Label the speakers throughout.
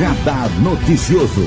Speaker 1: Radar Noticioso.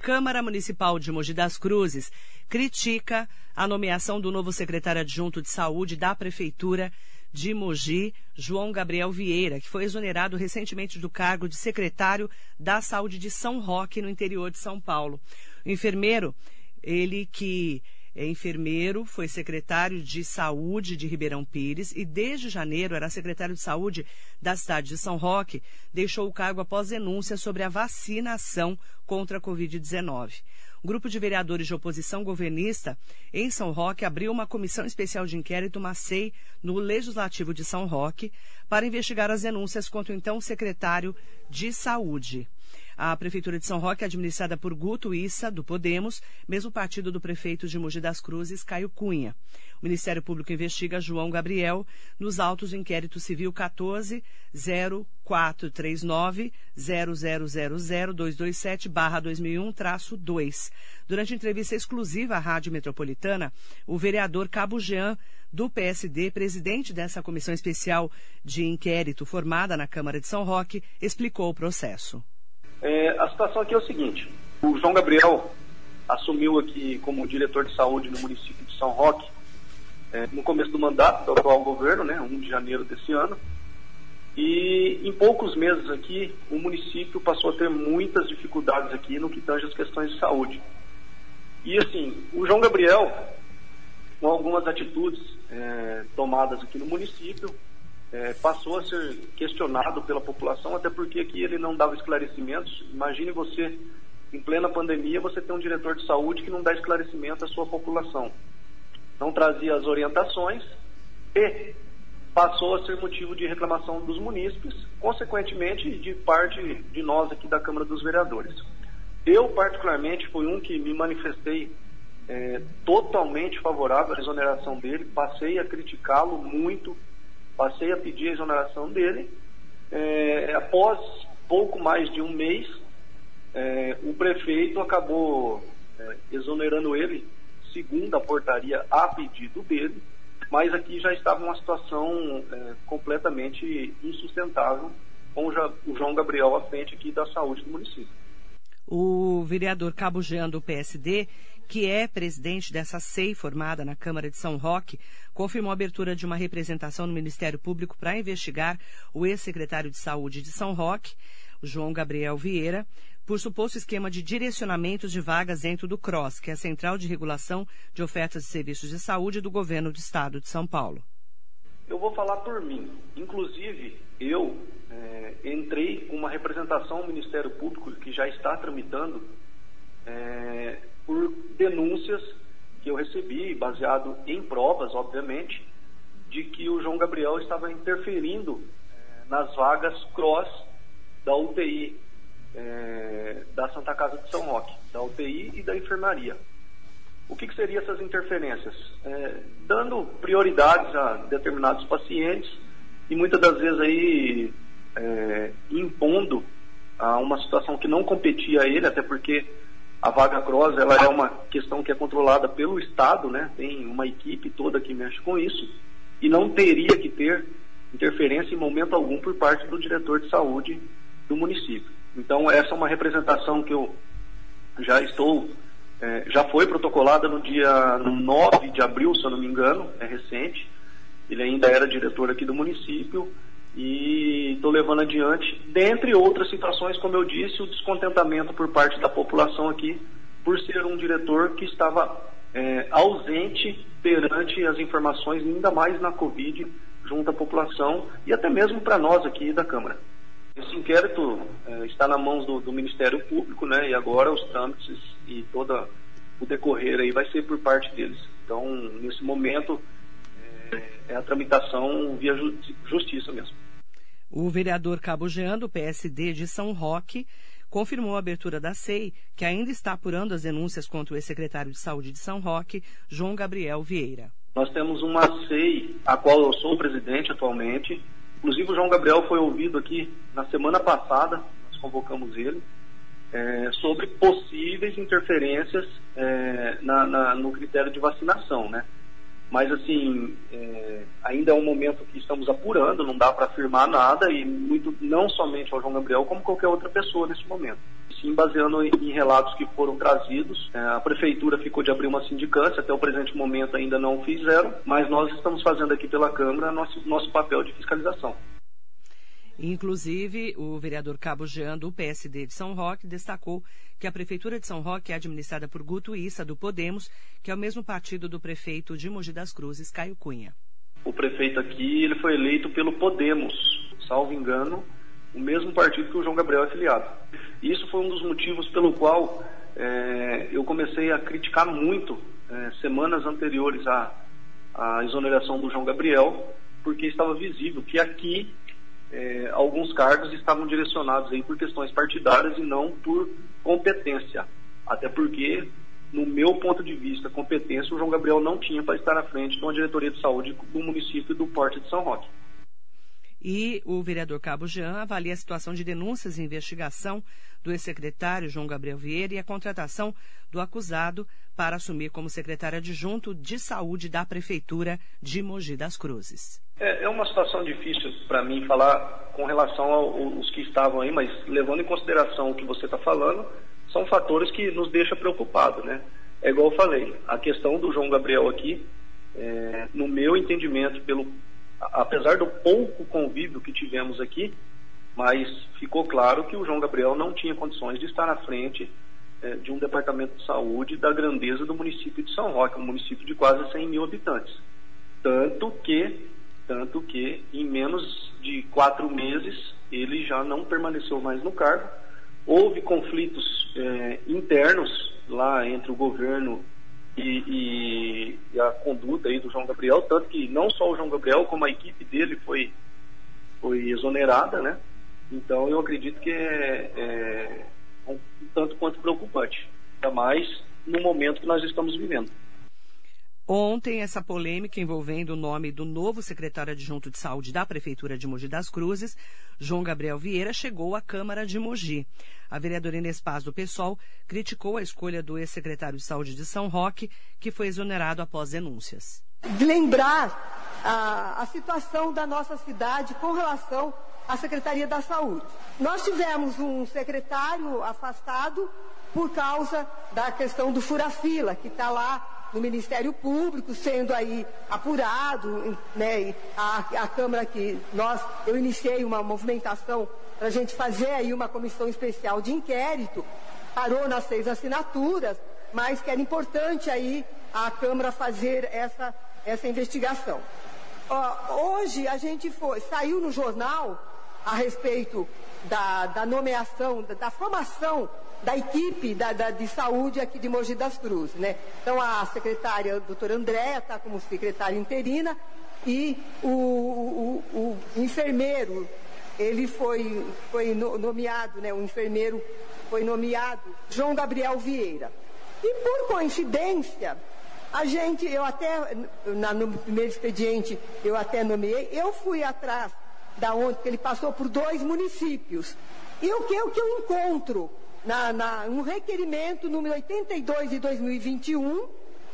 Speaker 2: Câmara Municipal de Mogi das Cruzes critica a nomeação do novo secretário adjunto de saúde da Prefeitura de Mogi, João Gabriel Vieira, que foi exonerado recentemente do cargo de secretário da Saúde de São Roque, no interior de São Paulo. O enfermeiro, ele que é enfermeiro, foi secretário de saúde de Ribeirão Pires e desde janeiro era secretário de saúde da cidade de São Roque, deixou o cargo após denúncia sobre a vacinação contra a Covid-19. Um grupo de vereadores de oposição governista em São Roque abriu uma comissão especial de inquérito, uma SEI, no Legislativo de São Roque, para investigar as denúncias contra o então secretário de Saúde. A Prefeitura de São Roque é administrada por Guto Issa, do Podemos, mesmo partido do prefeito de Mogi das Cruzes, Caio Cunha. O Ministério Público investiga João Gabriel nos autos do inquérito civil 14 0439 227 2001-2. Durante entrevista exclusiva à Rádio Metropolitana, o vereador Cabo Jean do PSD, presidente dessa comissão especial de inquérito formada na Câmara de São Roque, explicou o processo.
Speaker 3: É, a situação aqui é o seguinte: o João Gabriel assumiu aqui como diretor de saúde no município de São Roque é, no começo do mandato do atual governo, né, 1 de janeiro desse ano. E em poucos meses aqui, o município passou a ter muitas dificuldades aqui no que tange as questões de saúde. E assim, o João Gabriel, com algumas atitudes é, tomadas aqui no município, é, passou a ser questionado pela população, até porque aqui ele não dava esclarecimentos. Imagine você, em plena pandemia, você tem um diretor de saúde que não dá esclarecimento à sua população. Não trazia as orientações e passou a ser motivo de reclamação dos munícipes, consequentemente de parte de nós aqui da Câmara dos Vereadores. Eu, particularmente, fui um que me manifestei é, totalmente favorável à exoneração dele, passei a criticá-lo muito, passei a pedir a exoneração dele. É, após pouco mais de um mês, é, o prefeito acabou é, exonerando ele, segundo a portaria, a pedido dele, mas aqui já estava uma situação é, completamente insustentável com o João Gabriel à frente aqui da saúde do município.
Speaker 2: O vereador Cabo Jean do PSD que é presidente dessa SEI formada na Câmara de São Roque, confirmou a abertura de uma representação no Ministério Público para investigar o ex-secretário de Saúde de São Roque, João Gabriel Vieira, por suposto esquema de direcionamentos de vagas dentro do CROSS, que é a Central de Regulação de Ofertas de Serviços de Saúde do Governo do Estado de São Paulo.
Speaker 3: Eu vou falar por mim. Inclusive, eu é, entrei com uma representação ao Ministério Público que já está tramitando é, por denúncias que eu recebi, baseado em provas, obviamente, de que o João Gabriel estava interferindo eh, nas vagas cross da UTI eh, da Santa Casa de São Roque, da UTI e da enfermaria. O que, que seriam essas interferências? Eh, dando prioridades a determinados pacientes e muitas das vezes aí impondo a uma situação que não competia a ele, até porque a vaga cross ela é uma questão que é controlada pelo Estado, né? Tem uma equipe toda que mexe com isso e não teria que ter interferência em momento algum por parte do diretor de saúde do município. Então essa é uma representação que eu já estou, é, já foi protocolada no dia 9 de abril, se eu não me engano, é recente. Ele ainda era diretor aqui do município e estou levando adiante, dentre outras situações, como eu disse, o descontentamento por parte da população aqui por ser um diretor que estava é, ausente perante as informações, ainda mais na Covid, junto à população e até mesmo para nós aqui da Câmara. Esse inquérito é, está nas mãos do, do, Ministério Público, né? E agora os trâmites e todo o decorrer aí vai ser por parte deles. Então, nesse momento, é, é a tramitação via justiça mesmo.
Speaker 2: O vereador Cabo Jean, do PSD de São Roque, confirmou a abertura da SEI, que ainda está apurando as denúncias contra o ex-secretário de Saúde de São Roque, João Gabriel Vieira.
Speaker 3: Nós temos uma SEI, a qual eu sou presidente atualmente. Inclusive, o João Gabriel foi ouvido aqui na semana passada, nós convocamos ele, é, sobre possíveis interferências é, na, na, no critério de vacinação, né? Mas, assim, é, ainda é um momento que estamos apurando, não dá para afirmar nada, e muito, não somente ao João Gabriel, como qualquer outra pessoa nesse momento. Sim, baseando em, em relatos que foram trazidos, é, a Prefeitura ficou de abrir uma sindicância, até o presente momento ainda não fizeram, mas nós estamos fazendo aqui pela Câmara nosso, nosso papel de fiscalização.
Speaker 2: Inclusive, o vereador Cabo Jean, do PSD de São Roque, destacou que a Prefeitura de São Roque é administrada por Guto Issa, do Podemos, que é o mesmo partido do prefeito de Mogi das Cruzes, Caio Cunha.
Speaker 3: O prefeito aqui ele foi eleito pelo Podemos, salvo engano, o mesmo partido que o João Gabriel é filiado. Isso foi um dos motivos pelo qual é, eu comecei a criticar muito é, semanas anteriores à, à exoneração do João Gabriel, porque estava visível que aqui é, alguns cargos estavam direcionados aí por questões partidárias e não por competência. Até porque, no meu ponto de vista, competência o João Gabriel não tinha para estar à frente de uma diretoria de saúde do município do Porte de São Roque.
Speaker 2: E o vereador Cabo Jean avalia a situação de denúncias e investigação do ex-secretário João Gabriel Vieira e a contratação do acusado para assumir como secretário adjunto de saúde da Prefeitura de Mogi das Cruzes.
Speaker 3: É, é uma situação difícil para mim falar com relação aos que estavam aí, mas levando em consideração o que você está falando, são fatores que nos deixam preocupados, né? É igual eu falei, a questão do João Gabriel aqui, é, no meu entendimento, pelo apesar do pouco convívio que tivemos aqui, mas ficou claro que o João Gabriel não tinha condições de estar à frente é, de um departamento de saúde da grandeza do município de São Roque, um município de quase 100 mil habitantes. Tanto que, tanto que, em menos de quatro meses, ele já não permaneceu mais no cargo. Houve conflitos é, internos lá entre o governo e, e, a conduta aí do João Gabriel, tanto que não só o João Gabriel, como a equipe dele foi, foi exonerada, né? Então eu acredito que é, é um tanto quanto preocupante, ainda mais no momento que nós estamos vivendo.
Speaker 2: Ontem, essa polêmica envolvendo o nome do novo secretário adjunto de saúde da Prefeitura de Mogi das Cruzes, João Gabriel Vieira, chegou à Câmara de Mogi. A vereadora Inês Paz do PSOL criticou a escolha do ex-secretário de Saúde de São Roque, que foi exonerado após denúncias.
Speaker 4: Lembrar a, a situação da nossa cidade com relação à Secretaria da Saúde. Nós tivemos um secretário afastado por causa da questão do fura-fila, que está lá no Ministério Público, sendo aí apurado, né, a, a Câmara que nós, eu iniciei uma movimentação para a gente fazer aí uma comissão especial de inquérito, parou nas seis assinaturas, mas que era importante aí a Câmara fazer essa, essa investigação. hoje a gente foi, saiu no jornal a respeito da, da nomeação, da, da formação da equipe da, da, de saúde aqui de Mogi das Cruzes. Né? Então, a secretária, a doutora Andréa, está como secretária interina, e o, o, o, enfermeiro, ele foi, foi nomeado, né? o enfermeiro foi nomeado João Gabriel Vieira. E por coincidência, a gente, eu até, na, no primeiro expediente, eu até nomeei, eu fui atrás da onde ele passou por dois municípios. E o que, o que eu encontro na, na, um requerimento número 82 de 2021,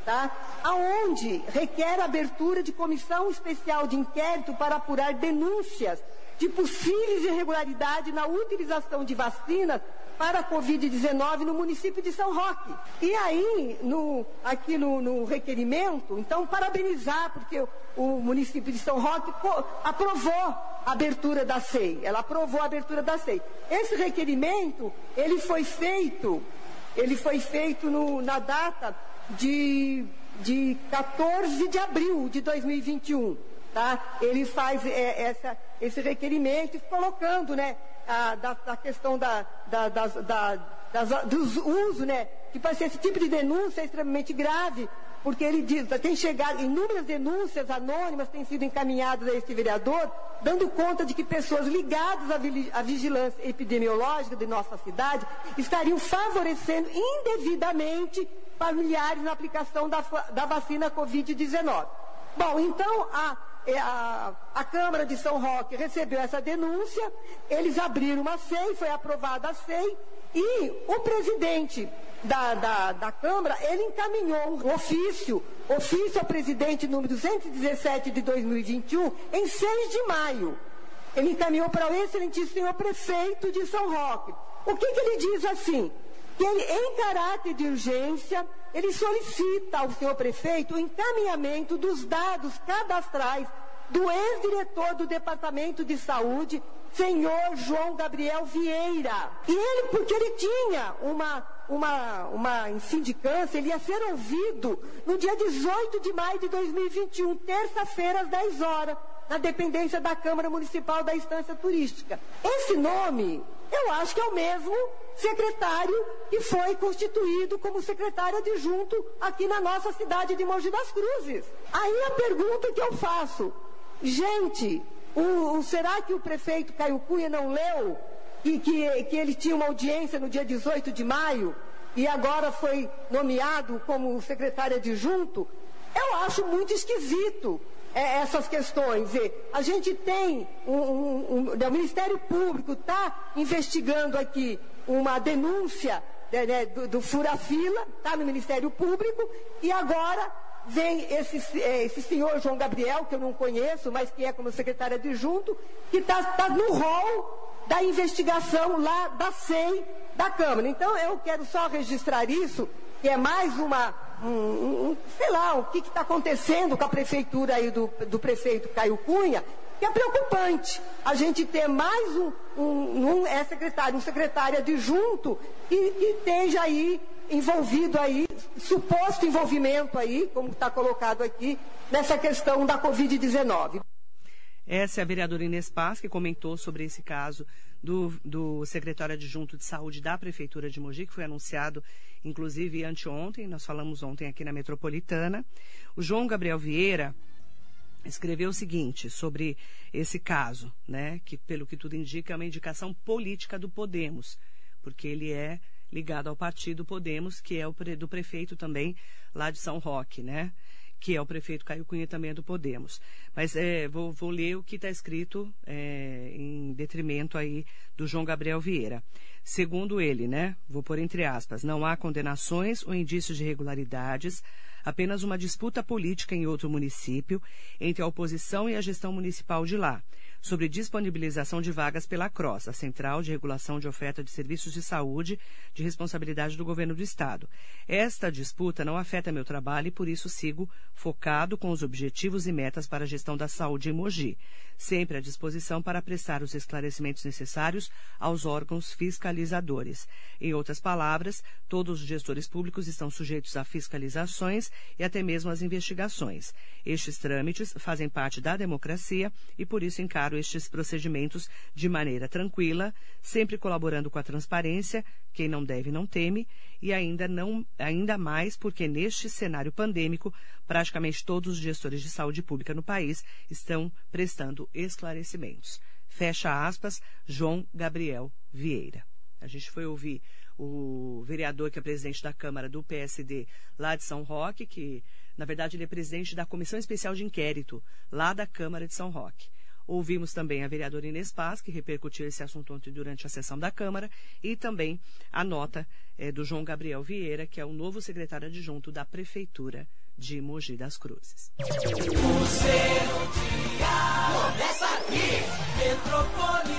Speaker 4: tá? aonde requer a abertura de comissão especial de inquérito para apurar denúncias de possíveis irregularidades na utilização de vacinas para a Covid-19 no município de São Roque. E aí, no, aqui no, no, requerimento, então, parabenizar, porque o, o município de São Roque aprovou abertura da SEI. Ela aprovou a abertura da SEI. Esse requerimento, ele foi feito, ele foi feito no, na data de, de 14 de abril de 2021. Tá? Ele faz é, essa, esse requerimento colocando, né, a, da, questão da, da, da, dos usos, né, que para esse tipo de denúncia é extremamente grave, porque ele diz, tem chegado, inúmeras denúncias anônimas têm sido encaminhadas a este vereador, dando conta de que pessoas ligadas à vigilância epidemiológica de nossa cidade estariam favorecendo indevidamente familiares na aplicação da, da vacina Covid-19. Bom, então a, é, a, a, Câmara de São Roque recebeu essa denúncia, eles abriram uma SEI, foi aprovada a SEI, e o presidente da, da, da Câmara, ele encaminhou um ofício, ofício ao presidente número 217 de 2021, em 6 de maio. Ele encaminhou para o excelentíssimo senhor prefeito de São Roque. O que, que ele diz assim? Que ele, em caráter de urgência, ele solicita ao senhor prefeito o encaminhamento dos dados cadastrais do ex-diretor do Departamento de Saúde, senhor João Gabriel Vieira. E ele, porque ele tinha uma, uma, uma sindicância, ele ia ser ouvido no dia 18 de maio de 2021, terça-feira, às 10 horas, na dependência da Câmara Municipal da Instância Turística. Esse nome, eu acho que é o mesmo secretário que foi constituído como secretário adjunto aqui na nossa cidade de Mogi das Cruzes. Aí a pergunta que eu faço, gente, o, o, será que o prefeito Caio Cunha não leu e que, que ele tinha uma audiência no dia 18 de maio e agora foi nomeado como secretário adjunto? Eu acho muito esquisito é, essas questões. E a gente tem um, um, um, o Ministério Público está investigando aqui uma denúncia né, né, do, do fura-fila, está no Ministério Público, e agora vem esse, é, esse senhor João Gabriel, que eu não conheço, mas que é como secretário adjunto, que está tá no rol da investigação lá da SEI da Câmara. Então eu quero só registrar isso, que é mais uma, um, um, sei lá, o que está acontecendo com a prefeitura aí do, do prefeito Caio Cunha, que é preocupante a gente ter mais um, um, um é secretário, um secretário adjunto que, que esteja aí envolvido aí, suposto envolvimento aí, como está colocado aqui, nessa questão da Covid-19.
Speaker 2: Essa é a vereadora Inês Paz, que comentou sobre esse caso do, do secretário adjunto de saúde da Prefeitura de Mogi, que foi anunciado, inclusive, anteontem, nós falamos ontem aqui na Metropolitana. O João Gabriel Vieira escreveu o seguinte sobre esse caso, né, que, pelo que tudo indica, é uma indicação política do Podemos, porque ele é ligado ao partido Podemos, que é o do prefeito também lá de São Roque, né? Que é o prefeito Caio Cunha também é do Podemos. Mas é, vou, vou, ler o que está escrito é, em detrimento aí do João Gabriel Vieira. Segundo ele, né? Vou pôr entre aspas, não há condenações ou indícios de irregularidades apenas uma disputa política em outro município entre a oposição e a gestão municipal de lá sobre disponibilização de vagas pela CROSS, a Central de Regulação de Oferta de Serviços de Saúde, de responsabilidade do Governo do Estado. Esta disputa não afeta meu trabalho e por isso sigo focado com os objetivos e metas para a gestão da saúde em Mogi, sempre à disposição para prestar os esclarecimentos necessários aos órgãos fiscalizadores. Em outras palavras, todos os gestores públicos estão sujeitos a fiscalizações e até mesmo às investigações. Estes trâmites fazem parte da democracia e por isso encaro estes procedimentos de maneira tranquila, sempre colaborando com a transparência, quem não deve não teme, e ainda, não, ainda mais porque neste cenário pandêmico, praticamente todos os gestores de saúde pública no país estão prestando esclarecimentos. Fecha aspas, João Gabriel Vieira. A gente foi ouvir o vereador que é presidente da Câmara do PSD lá de São Roque, que na verdade ele é presidente da Comissão Especial de Inquérito lá da Câmara de São Roque. Ouvimos também a vereadora Inês Paz, que repercutiu esse assunto ontem durante a sessão da Câmara, e também a nota é, do João Gabriel Vieira, que é o novo secretário adjunto da Prefeitura de Mogi das Cruzes.
Speaker 5: Seu dia começa aqui.